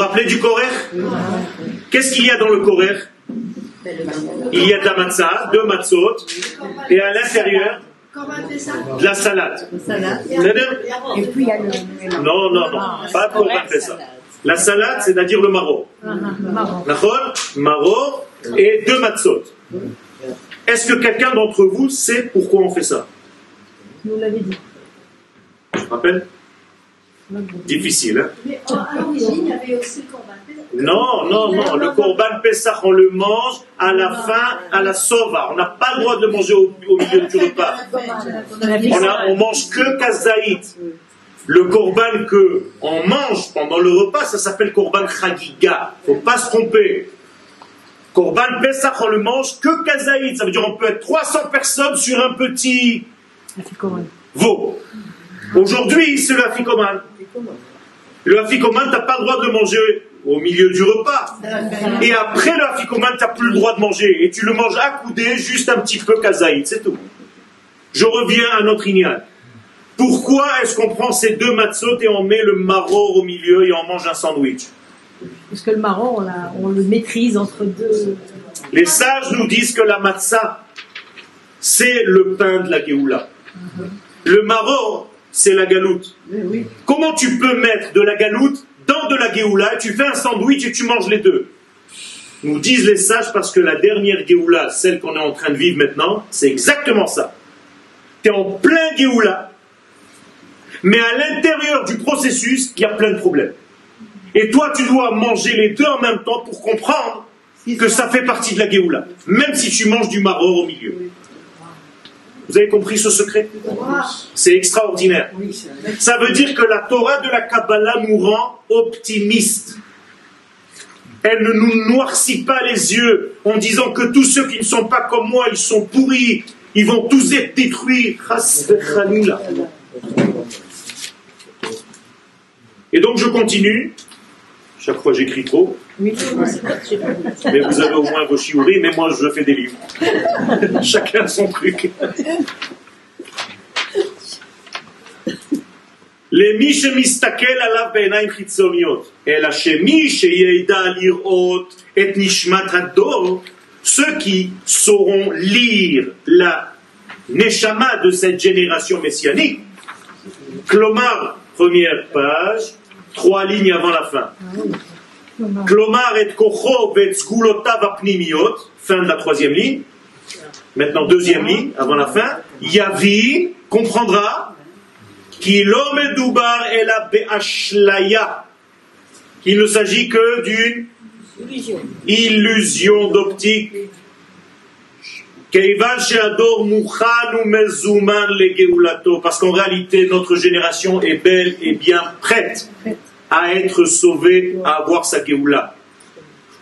vous rappelez du Korer Qu'est-ce qu'il y a dans le Korer Il y a de la matzah, deux matzot, et à l'intérieur, de la salade. Et puis il y a le. Non, non, non, pas de Korban Pessah. La salade, c'est-à-dire le maro. D'accord? Maro et deux matzot. Est-ce que quelqu'un d'entre vous sait pourquoi on fait ça? Nous l'avez dit. Je rappelle Difficile, hein Mais à l'origine, il y avait aussi le corban. Non, non, non. Le Korban Pessah, on le mange à la fin, à la sova. On n'a pas le droit de le manger au, au milieu du repas. On, a- on mange que kazaït. Le korban que on mange pendant le repas, ça s'appelle korban chagiga. Faut pas se tromper. Korban Pessah, on le mange que kazaït. Ça veut dire on peut être 300 personnes sur un petit veau. Aujourd'hui, c'est le afikoman. Le afikoman, t'as pas le droit de le manger au milieu du repas. Et après le afikoman, t'as plus le droit de manger. Et tu le manges accoudé, juste un petit peu kazaït, c'est tout. Je reviens à notre ignal. Pourquoi est-ce qu'on prend ces deux matzot et on met le maror au milieu et on mange un sandwich? Parce que le marron, on, le maîtrise entre deux. Les sages nous disent que la matzah, c'est le pain de la Géoula. Le maror, c'est la galoute. Comment tu peux mettre de la galoute dans de la Géoula, tu fais un sandwich et tu manges les deux? Nous disent les sages parce que la dernière Géoula, celle qu'on est en train de vivre maintenant, c'est exactement ça. Tu es en plein Géoula, mais à l'intérieur du processus, il y a plein de problèmes. Et toi, tu dois manger les deux en même temps pour comprendre que ça fait partie de la Géoula, même si tu manges du maror au milieu. Vous avez compris ce secret C'est extraordinaire. Ça veut dire que la Torah de la Kabbalah nous rend optimistes. Elle ne nous noircit pas les yeux en disant que tous ceux qui ne sont pas comme moi, ils sont pourris, ils vont tous être détruits. Et donc je continue. Chaque fois j'écris trop. Mais vous avez au moins vos chiouris, mais moi je fais des livres. Chacun son truc. למי שמסתכל עליו בעיניים חיצוניות, אלא שמי שידע לראות את נשמת הדור, ceux qui sauront lire la neshama de cette génération messianique, Clomar, première page, trois lignes avant la fin. Clomar et kocho et sgulotav apnimiot, fin de la troisième ligne. Maintenant, deuxième ligne, avant la fin. Yavi comprendra qu'il ne s'agit que d'une illusion d'optique. Parce qu'en réalité, notre génération est belle et bien prête à être sauvée, à avoir sa geoula.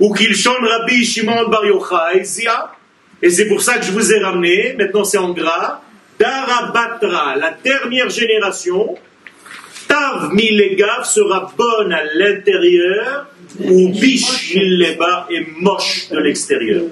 Ou qu'il chante Rabbi Shimon Bar Yochai. Et c'est pour ça que je vous ai ramené, maintenant c'est en gras, Darabatra, la dernière génération, Tav Milegav sera bonne à l'intérieur, ou Bish est moche de l'extérieur.